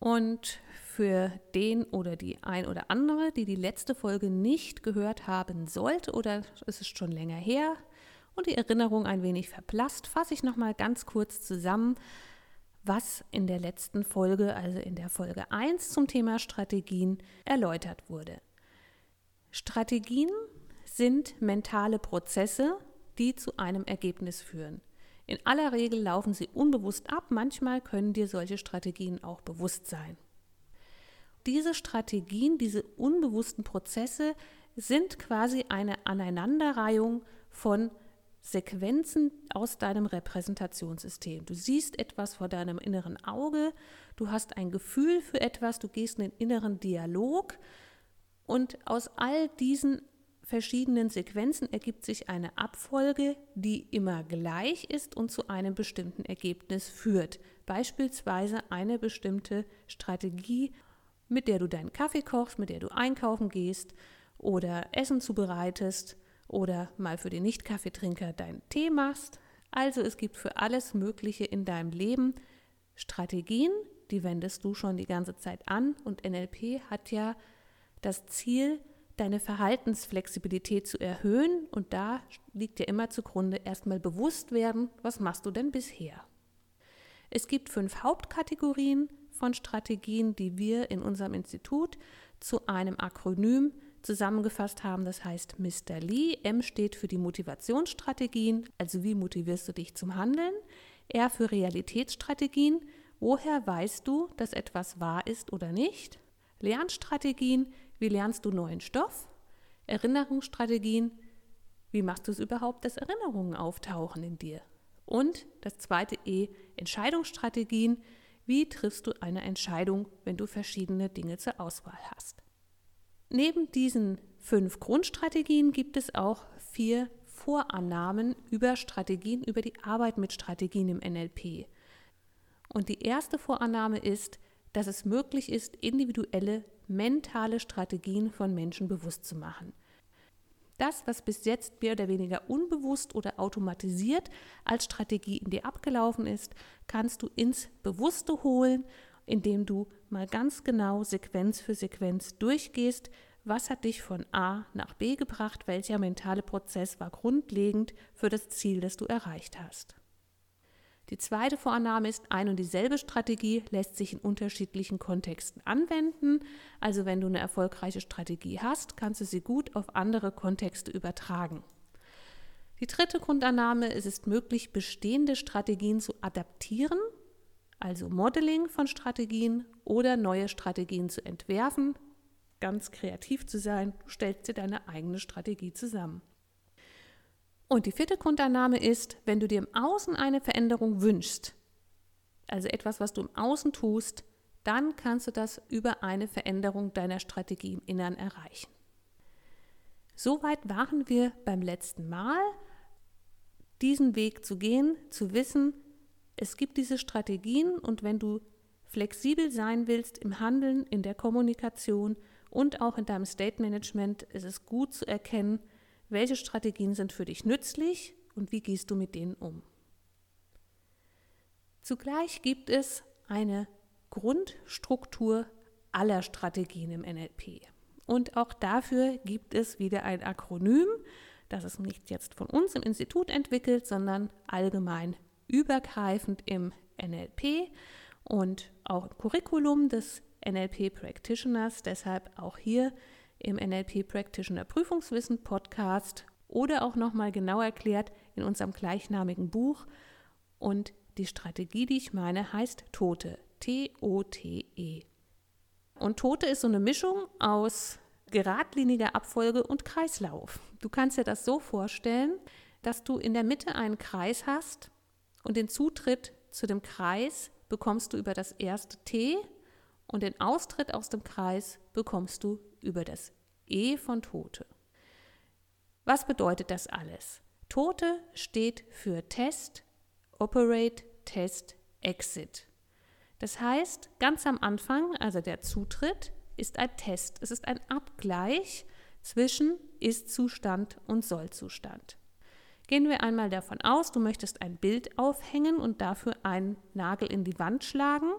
und für den oder die ein oder andere, die die letzte Folge nicht gehört haben sollte oder es ist schon länger her und die Erinnerung ein wenig verblasst, fasse ich noch mal ganz kurz zusammen, was in der letzten Folge, also in der Folge 1 zum Thema Strategien erläutert wurde. Strategien sind mentale Prozesse, die zu einem Ergebnis führen. In aller Regel laufen sie unbewusst ab, manchmal können dir solche Strategien auch bewusst sein. Diese Strategien, diese unbewussten Prozesse sind quasi eine Aneinanderreihung von Sequenzen aus deinem Repräsentationssystem. Du siehst etwas vor deinem inneren Auge, du hast ein Gefühl für etwas, du gehst in den inneren Dialog und aus all diesen verschiedenen Sequenzen ergibt sich eine Abfolge, die immer gleich ist und zu einem bestimmten Ergebnis führt. Beispielsweise eine bestimmte Strategie, mit der du deinen Kaffee kochst, mit der du einkaufen gehst oder Essen zubereitest oder mal für den Nicht-Kaffeetrinker deinen Tee machst. Also es gibt für alles Mögliche in deinem Leben Strategien, die wendest du schon die ganze Zeit an und NLP hat ja das Ziel, deine Verhaltensflexibilität zu erhöhen. Und da liegt ja immer zugrunde erstmal bewusst werden, was machst du denn bisher? Es gibt fünf Hauptkategorien von Strategien, die wir in unserem Institut zu einem Akronym zusammengefasst haben. Das heißt Mr. Lee. M steht für die Motivationsstrategien, also wie motivierst du dich zum Handeln. R für Realitätsstrategien. Woher weißt du, dass etwas wahr ist oder nicht? Lernstrategien, wie lernst du neuen Stoff? Erinnerungsstrategien. Wie machst du es überhaupt, dass Erinnerungen auftauchen in dir? Und das zweite E, Entscheidungsstrategien. Wie triffst du eine Entscheidung, wenn du verschiedene Dinge zur Auswahl hast? Neben diesen fünf Grundstrategien gibt es auch vier Vorannahmen über Strategien, über die Arbeit mit Strategien im NLP. Und die erste Vorannahme ist, dass es möglich ist, individuelle mentale Strategien von Menschen bewusst zu machen. Das, was bis jetzt mehr oder weniger unbewusst oder automatisiert als Strategie in dir abgelaufen ist, kannst du ins Bewusste holen, indem du mal ganz genau Sequenz für Sequenz durchgehst, was hat dich von A nach B gebracht, welcher mentale Prozess war grundlegend für das Ziel, das du erreicht hast. Die zweite Vorannahme ist, ein und dieselbe Strategie lässt sich in unterschiedlichen Kontexten anwenden. Also wenn du eine erfolgreiche Strategie hast, kannst du sie gut auf andere Kontexte übertragen. Die dritte Grundannahme, es ist möglich, bestehende Strategien zu adaptieren, also Modeling von Strategien oder neue Strategien zu entwerfen, ganz kreativ zu sein, du stellst dir deine eigene Strategie zusammen. Und die vierte Grundannahme ist, wenn du dir im Außen eine Veränderung wünschst, also etwas, was du im Außen tust, dann kannst du das über eine Veränderung deiner Strategie im Innern erreichen. Soweit waren wir beim letzten Mal, diesen Weg zu gehen, zu wissen, es gibt diese Strategien und wenn du flexibel sein willst im Handeln, in der Kommunikation und auch in deinem State Management, ist es gut zu erkennen, welche Strategien sind für dich nützlich und wie gehst du mit denen um? Zugleich gibt es eine Grundstruktur aller Strategien im NLP. Und auch dafür gibt es wieder ein Akronym, das ist nicht jetzt von uns im Institut entwickelt, sondern allgemein übergreifend im NLP und auch im Curriculum des NLP Practitioners. Deshalb auch hier im NLP Practitioner Prüfungswissen Podcast oder auch nochmal genau erklärt in unserem gleichnamigen Buch. Und die Strategie, die ich meine, heißt Tote. T-O-T-E. Und Tote ist so eine Mischung aus geradliniger Abfolge und Kreislauf. Du kannst dir das so vorstellen, dass du in der Mitte einen Kreis hast und den Zutritt zu dem Kreis bekommst du über das erste T Und den Austritt aus dem Kreis bekommst du über das E von Tote. Was bedeutet das alles? Tote steht für Test, Operate, Test, Exit. Das heißt, ganz am Anfang, also der Zutritt, ist ein Test. Es ist ein Abgleich zwischen Ist-Zustand und Soll-Zustand. Gehen wir einmal davon aus, du möchtest ein Bild aufhängen und dafür einen Nagel in die Wand schlagen.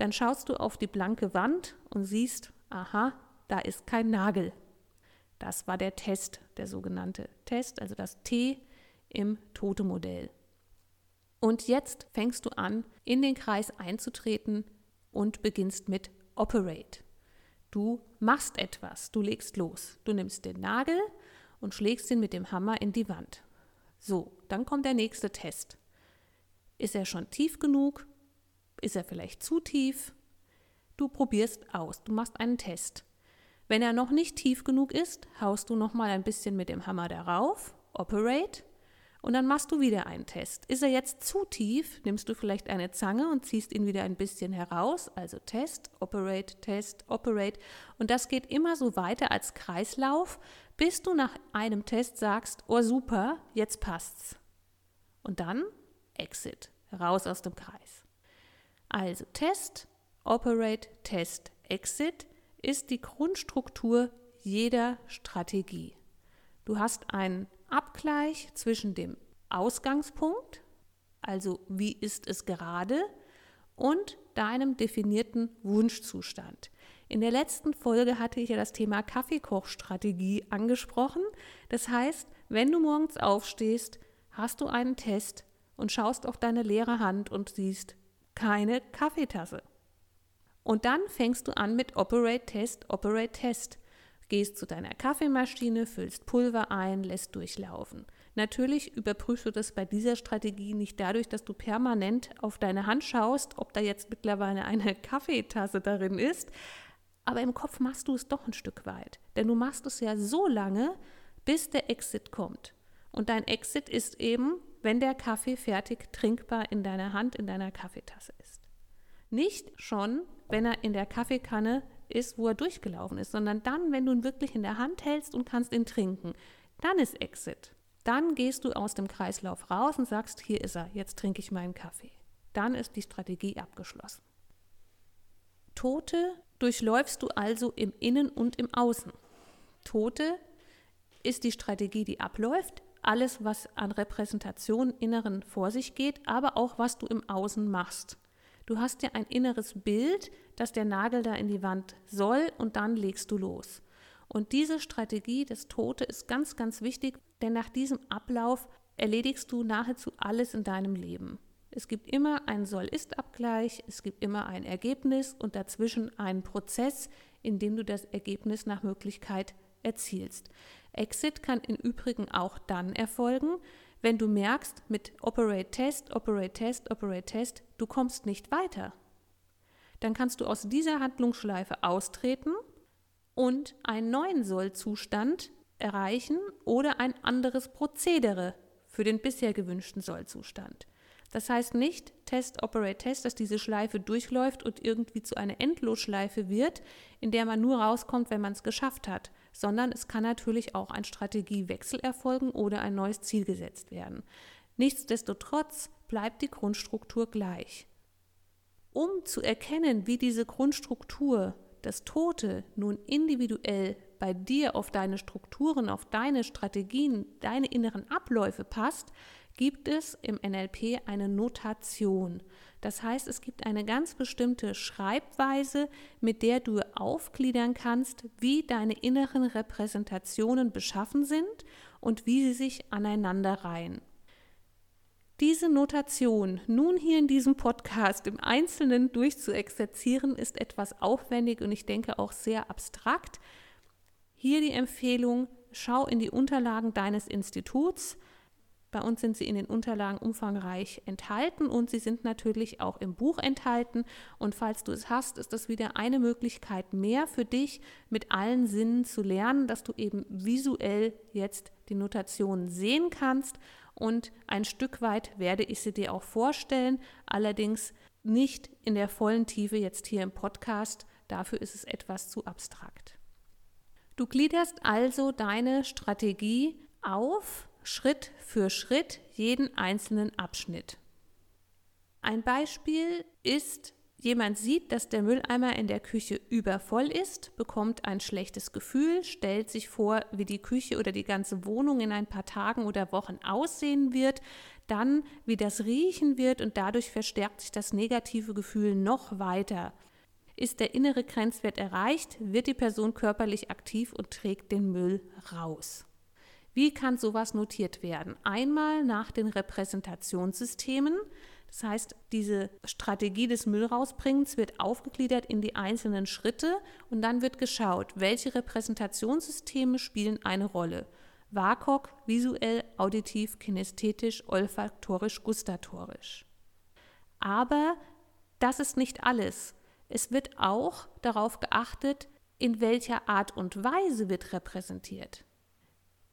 Dann schaust du auf die blanke Wand und siehst, aha, da ist kein Nagel. Das war der Test, der sogenannte Test, also das T im Tote-Modell. Und jetzt fängst du an, in den Kreis einzutreten und beginnst mit Operate. Du machst etwas, du legst los. Du nimmst den Nagel und schlägst ihn mit dem Hammer in die Wand. So, dann kommt der nächste Test. Ist er schon tief genug? Ist er vielleicht zu tief? Du probierst aus, du machst einen Test. Wenn er noch nicht tief genug ist, haust du noch mal ein bisschen mit dem Hammer darauf, operate, und dann machst du wieder einen Test. Ist er jetzt zu tief, nimmst du vielleicht eine Zange und ziehst ihn wieder ein bisschen heraus, also Test, operate, Test, operate, und das geht immer so weiter als Kreislauf, bis du nach einem Test sagst, oh super, jetzt passt's. Und dann Exit, raus aus dem Kreis. Also Test, Operate, Test, Exit ist die Grundstruktur jeder Strategie. Du hast einen Abgleich zwischen dem Ausgangspunkt, also wie ist es gerade, und deinem definierten Wunschzustand. In der letzten Folge hatte ich ja das Thema Kaffeekochstrategie angesprochen. Das heißt, wenn du morgens aufstehst, hast du einen Test und schaust auf deine leere Hand und siehst keine Kaffeetasse. Und dann fängst du an mit Operate Test, Operate Test. Gehst zu deiner Kaffeemaschine, füllst Pulver ein, lässt durchlaufen. Natürlich überprüfst du das bei dieser Strategie nicht dadurch, dass du permanent auf deine Hand schaust, ob da jetzt mittlerweile eine Kaffeetasse darin ist, aber im Kopf machst du es doch ein Stück weit. Denn du machst es ja so lange, bis der Exit kommt. Und dein Exit ist eben, wenn der Kaffee fertig trinkbar in deiner Hand, in deiner Kaffeetasse ist. Nicht schon, wenn er in der Kaffeekanne ist, wo er durchgelaufen ist, sondern dann, wenn du ihn wirklich in der Hand hältst und kannst ihn trinken. Dann ist Exit. Dann gehst du aus dem Kreislauf raus und sagst, hier ist er, jetzt trinke ich meinen Kaffee. Dann ist die Strategie abgeschlossen. Tote durchläufst du also im Innen und im Außen. Tote ist die Strategie, die abläuft, alles, was an Repräsentation inneren vor sich geht, aber auch was du im Außen machst. Du hast ja ein inneres Bild, dass der Nagel da in die Wand soll und dann legst du los. Und diese Strategie des Tote ist ganz, ganz wichtig, denn nach diesem Ablauf erledigst du nahezu alles in deinem Leben. Es gibt immer einen Soll-Ist-Abgleich, es gibt immer ein Ergebnis und dazwischen einen Prozess, in dem du das Ergebnis nach Möglichkeit erzielst. Exit kann im Übrigen auch dann erfolgen, wenn du merkst, mit Operate Test, Operate Test, Operate Test, du kommst nicht weiter. Dann kannst du aus dieser Handlungsschleife austreten und einen neuen Sollzustand erreichen oder ein anderes Prozedere für den bisher gewünschten Sollzustand. Das heißt nicht Test, Operate, Test, dass diese Schleife durchläuft und irgendwie zu einer Endlosschleife wird, in der man nur rauskommt, wenn man es geschafft hat, sondern es kann natürlich auch ein Strategiewechsel erfolgen oder ein neues Ziel gesetzt werden. Nichtsdestotrotz bleibt die Grundstruktur gleich. Um zu erkennen, wie diese Grundstruktur, das Tote, nun individuell bei dir auf deine Strukturen, auf deine Strategien, deine inneren Abläufe passt, gibt es im NLP eine Notation. Das heißt, es gibt eine ganz bestimmte Schreibweise, mit der du aufgliedern kannst, wie deine inneren Repräsentationen beschaffen sind und wie sie sich aneinander reihen. Diese Notation nun hier in diesem Podcast im Einzelnen durchzuexerzieren, ist etwas aufwendig und ich denke auch sehr abstrakt. Hier die Empfehlung, schau in die Unterlagen deines Instituts, bei uns sind sie in den Unterlagen umfangreich enthalten und sie sind natürlich auch im Buch enthalten. Und falls du es hast, ist das wieder eine Möglichkeit mehr für dich, mit allen Sinnen zu lernen, dass du eben visuell jetzt die Notation sehen kannst. Und ein Stück weit werde ich sie dir auch vorstellen. Allerdings nicht in der vollen Tiefe jetzt hier im Podcast. Dafür ist es etwas zu abstrakt. Du gliederst also deine Strategie auf, Schritt für Schritt, jeden einzelnen Abschnitt. Ein Beispiel ist, jemand sieht, dass der Mülleimer in der Küche übervoll ist, bekommt ein schlechtes Gefühl, stellt sich vor, wie die Küche oder die ganze Wohnung in ein paar Tagen oder Wochen aussehen wird, dann wie das riechen wird und dadurch verstärkt sich das negative Gefühl noch weiter. Ist der innere Grenzwert erreicht, wird die Person körperlich aktiv und trägt den Müll raus. Wie kann sowas notiert werden? Einmal nach den Repräsentationssystemen, das heißt, diese Strategie des Müllrausbringens wird aufgegliedert in die einzelnen Schritte und dann wird geschaut, welche Repräsentationssysteme spielen eine Rolle. WAKOK, visuell, auditiv, kinästhetisch, olfaktorisch, gustatorisch. Aber das ist nicht alles. Es wird auch darauf geachtet, in welcher Art und Weise wird repräsentiert.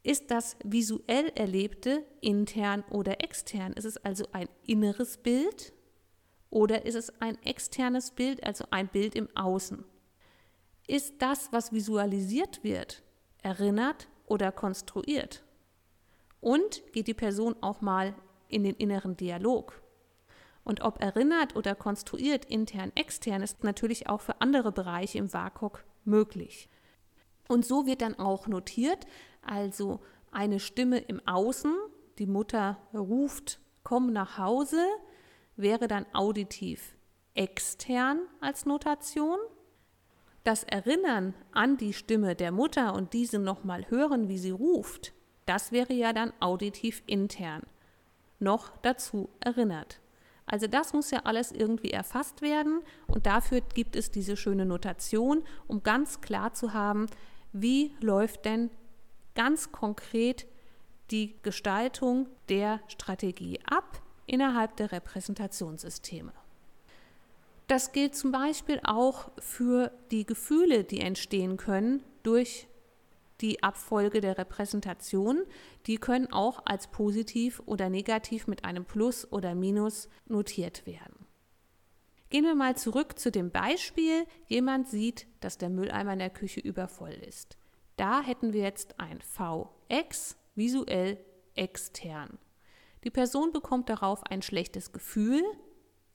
Ist das visuell Erlebte intern oder extern? Ist es also ein inneres Bild oder ist es ein externes Bild, also ein Bild im Außen? Ist das, was visualisiert wird, erinnert oder konstruiert? Und geht die Person auch mal in den inneren Dialog? Und ob erinnert oder konstruiert, intern, extern, ist natürlich auch für andere Bereiche im WAKOK möglich. Und so wird dann auch notiert, also eine Stimme im Außen, die Mutter ruft, komm nach Hause, wäre dann auditiv extern als Notation das Erinnern an die Stimme der Mutter und diese nochmal hören, wie sie ruft, das wäre ja dann auditiv intern. Noch dazu erinnert. Also das muss ja alles irgendwie erfasst werden und dafür gibt es diese schöne Notation, um ganz klar zu haben, wie läuft denn ganz konkret die Gestaltung der Strategie ab innerhalb der Repräsentationssysteme. Das gilt zum Beispiel auch für die Gefühle, die entstehen können durch die Abfolge der Repräsentation. Die können auch als positiv oder negativ mit einem Plus oder Minus notiert werden. Gehen wir mal zurück zu dem Beispiel. Jemand sieht, dass der Mülleimer in der Küche übervoll ist. Da hätten wir jetzt ein Vx, visuell extern. Die Person bekommt darauf ein schlechtes Gefühl,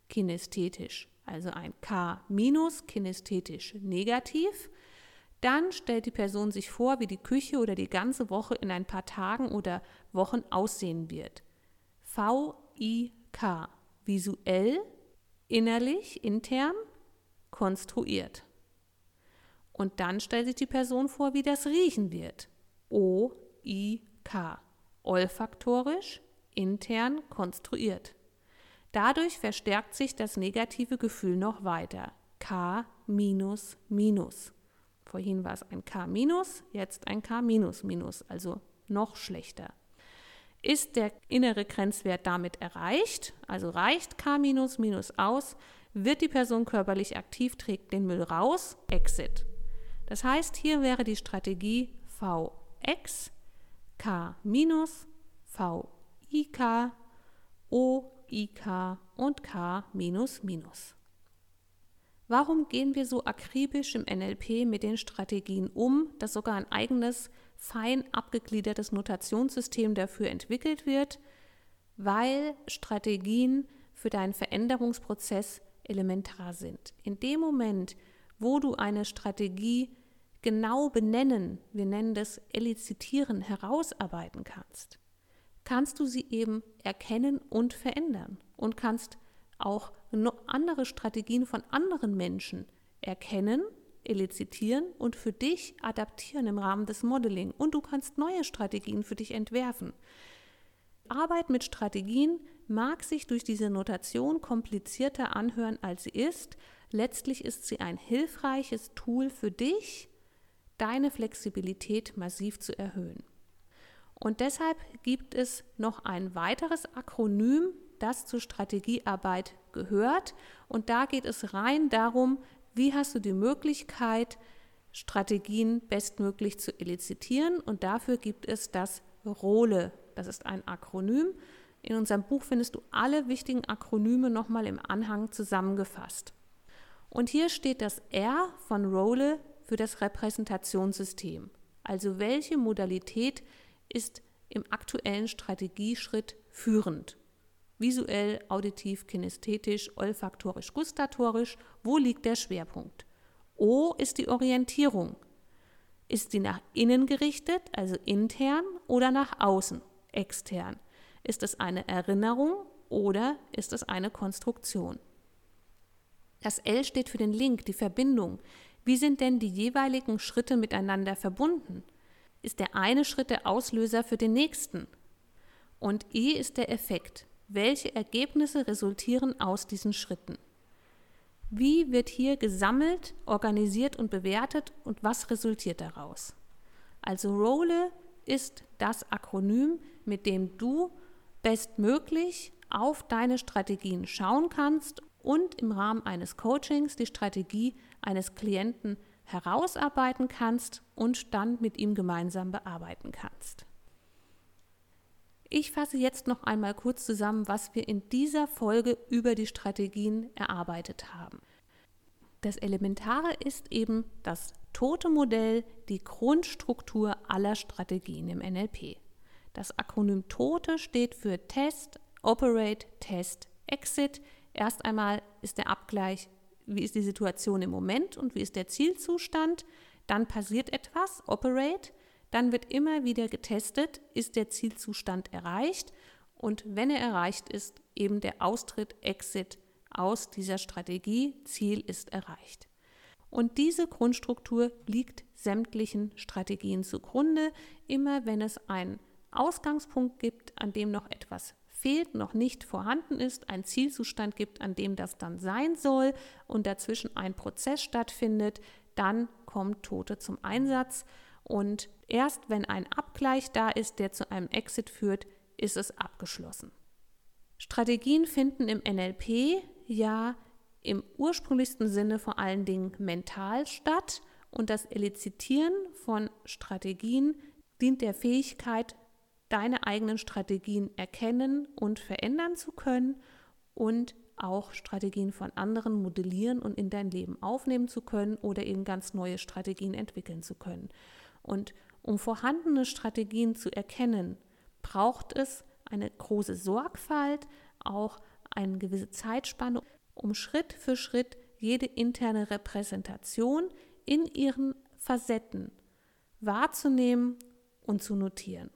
kinästhetisch also ein K minus, kinästhetisch negativ. Dann stellt die Person sich vor, wie die Küche oder die ganze Woche in ein paar Tagen oder Wochen aussehen wird. V-I-K, visuell, innerlich, intern, konstruiert. Und dann stellt sich die Person vor, wie das riechen wird. O-I-K, olfaktorisch, intern, konstruiert. Dadurch verstärkt sich das negative Gefühl noch weiter. K minus minus. Vorhin war es ein K minus, jetzt ein K minus minus, also noch schlechter. Ist der innere Grenzwert damit erreicht, also reicht K minus minus aus, wird die Person körperlich aktiv, trägt den Müll raus, Exit. Das heißt, hier wäre die Strategie Vx, K minus, VIK, O IK und K minus minus. Warum gehen wir so akribisch im NLP mit den Strategien um, dass sogar ein eigenes, fein abgegliedertes Notationssystem dafür entwickelt wird? Weil Strategien für deinen Veränderungsprozess elementar sind. In dem Moment, wo du eine Strategie genau benennen, wir nennen das elizitieren, herausarbeiten kannst, kannst du sie eben erkennen und verändern und kannst auch andere Strategien von anderen Menschen erkennen, elizitieren und für dich adaptieren im Rahmen des Modeling. Und du kannst neue Strategien für dich entwerfen. Arbeit mit Strategien mag sich durch diese Notation komplizierter anhören, als sie ist. Letztlich ist sie ein hilfreiches Tool für dich, deine Flexibilität massiv zu erhöhen. Und deshalb gibt es noch ein weiteres Akronym, das zur Strategiearbeit gehört. Und da geht es rein darum, wie hast du die Möglichkeit, Strategien bestmöglich zu elizitieren. Und dafür gibt es das ROLE. Das ist ein Akronym. In unserem Buch findest du alle wichtigen Akronyme nochmal im Anhang zusammengefasst. Und hier steht das R von Role für das Repräsentationssystem. Also welche Modalität ist im aktuellen Strategieschritt führend? Visuell, auditiv, kinästhetisch, olfaktorisch, gustatorisch, wo liegt der Schwerpunkt? O ist die Orientierung. Ist sie nach innen gerichtet, also intern, oder nach außen, extern? Ist es eine Erinnerung oder ist es eine Konstruktion? Das L steht für den Link, die Verbindung. Wie sind denn die jeweiligen Schritte miteinander verbunden? Ist der eine Schritt der Auslöser für den nächsten? Und E ist der Effekt. Welche Ergebnisse resultieren aus diesen Schritten? Wie wird hier gesammelt, organisiert und bewertet und was resultiert daraus? Also Role ist das Akronym, mit dem du bestmöglich auf deine Strategien schauen kannst und im Rahmen eines Coachings die Strategie eines Klienten herausarbeiten kannst und dann mit ihm gemeinsam bearbeiten kannst. Ich fasse jetzt noch einmal kurz zusammen, was wir in dieser Folge über die Strategien erarbeitet haben. Das Elementare ist eben das tote Modell, die Grundstruktur aller Strategien im NLP. Das Akronym TOTE steht für Test, Operate, Test, Exit. Erst einmal ist der Abgleich, wie ist die Situation im Moment und wie ist der Zielzustand. Dann passiert etwas, Operate. Dann wird immer wieder getestet, ist der Zielzustand erreicht und wenn er erreicht ist, eben der Austritt, Exit aus dieser Strategie, Ziel ist erreicht. Und diese Grundstruktur liegt sämtlichen Strategien zugrunde. Immer wenn es einen Ausgangspunkt gibt, an dem noch etwas fehlt, noch nicht vorhanden ist, ein Zielzustand gibt, an dem das dann sein soll und dazwischen ein Prozess stattfindet, dann kommt Tote zum Einsatz. Und erst wenn ein Abgleich da ist, der zu einem Exit führt, ist es abgeschlossen. Strategien finden im NLP ja im ursprünglichsten Sinne vor allen Dingen mental statt und das Elizitieren von Strategien dient der Fähigkeit, deine eigenen Strategien erkennen und verändern zu können und auch Strategien von anderen modellieren und in dein Leben aufnehmen zu können oder eben ganz neue Strategien entwickeln zu können. Und um vorhandene Strategien zu erkennen, braucht es eine große Sorgfalt, auch eine gewisse Zeitspanne, um Schritt für Schritt jede interne Repräsentation in ihren Facetten wahrzunehmen und zu notieren.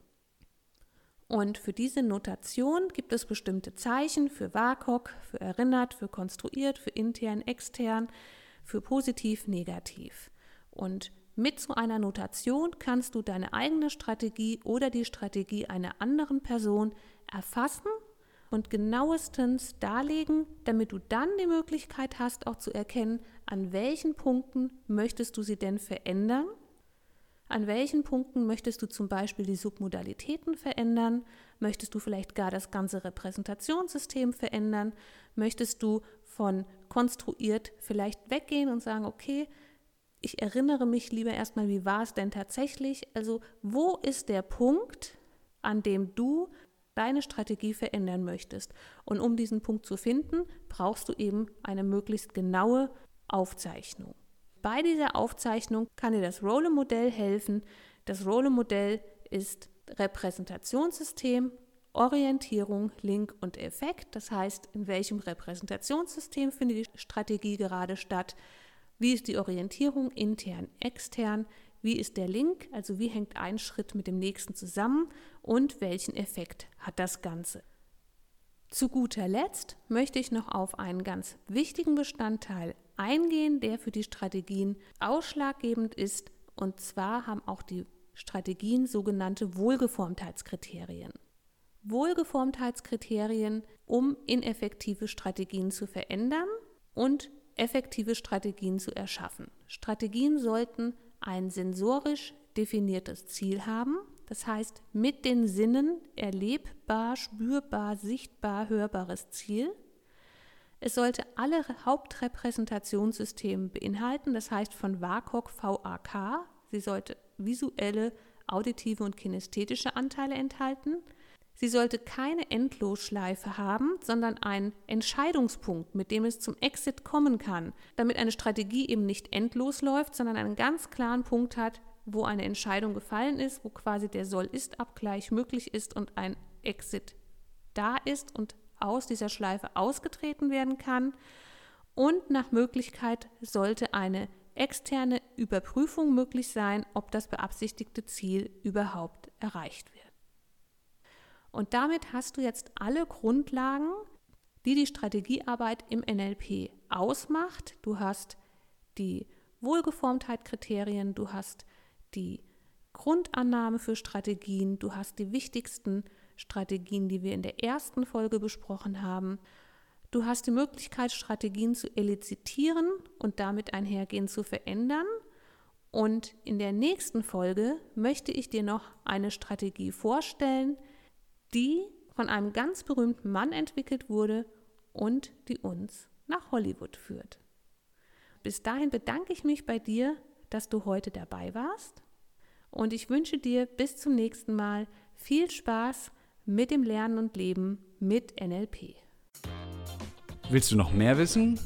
Und für diese Notation gibt es bestimmte Zeichen für WAKOK, für erinnert, für konstruiert, für intern, extern, für positiv, negativ. Und mit so einer Notation kannst du deine eigene Strategie oder die Strategie einer anderen Person erfassen und genauestens darlegen, damit du dann die Möglichkeit hast, auch zu erkennen, an welchen Punkten möchtest du sie denn verändern an welchen Punkten möchtest du zum Beispiel die Submodalitäten verändern? Möchtest du vielleicht gar das ganze Repräsentationssystem verändern? Möchtest du von konstruiert vielleicht weggehen und sagen, okay, ich erinnere mich lieber erstmal, wie war es denn tatsächlich? Also wo ist der Punkt, an dem du deine Strategie verändern möchtest? Und um diesen Punkt zu finden, brauchst du eben eine möglichst genaue Aufzeichnung. Bei dieser Aufzeichnung kann dir das Role-Modell helfen. Das Role-Modell ist Repräsentationssystem, Orientierung, Link und Effekt. Das heißt, in welchem Repräsentationssystem findet die Strategie gerade statt? Wie ist die Orientierung intern, extern? Wie ist der Link? Also wie hängt ein Schritt mit dem nächsten zusammen? Und welchen Effekt hat das Ganze? Zu guter Letzt möchte ich noch auf einen ganz wichtigen Bestandteil eingehen, der für die Strategien ausschlaggebend ist. Und zwar haben auch die Strategien sogenannte Wohlgeformtheitskriterien. Wohlgeformtheitskriterien, um ineffektive Strategien zu verändern und effektive Strategien zu erschaffen. Strategien sollten ein sensorisch definiertes Ziel haben, das heißt mit den Sinnen erlebbar, spürbar, sichtbar, hörbares Ziel. Es sollte alle Hauptrepräsentationssysteme beinhalten, das heißt von WAKOK VAK. Sie sollte visuelle, auditive und kinästhetische Anteile enthalten. Sie sollte keine Endlosschleife haben, sondern einen Entscheidungspunkt, mit dem es zum Exit kommen kann, damit eine Strategie eben nicht endlos läuft, sondern einen ganz klaren Punkt hat, wo eine Entscheidung gefallen ist, wo quasi der Soll-Ist-Abgleich möglich ist und ein Exit da ist und aus dieser Schleife ausgetreten werden kann. Und nach Möglichkeit sollte eine externe Überprüfung möglich sein, ob das beabsichtigte Ziel überhaupt erreicht wird. Und damit hast du jetzt alle Grundlagen, die die Strategiearbeit im NLP ausmacht. Du hast die Wohlgeformtheit-Kriterien, du hast die Grundannahme für Strategien, du hast die wichtigsten Strategien, die wir in der ersten Folge besprochen haben. Du hast die Möglichkeit, Strategien zu elizitieren und damit einhergehend zu verändern. Und in der nächsten Folge möchte ich dir noch eine Strategie vorstellen, die von einem ganz berühmten Mann entwickelt wurde und die uns nach Hollywood führt. Bis dahin bedanke ich mich bei dir, dass du heute dabei warst und ich wünsche dir bis zum nächsten Mal viel Spaß mit dem Lernen und Leben mit NLP. Willst du noch mehr wissen?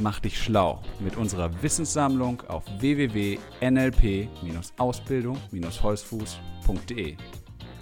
Mach dich schlau mit unserer Wissenssammlung auf www.nlp-ausbildung-holzfuß.de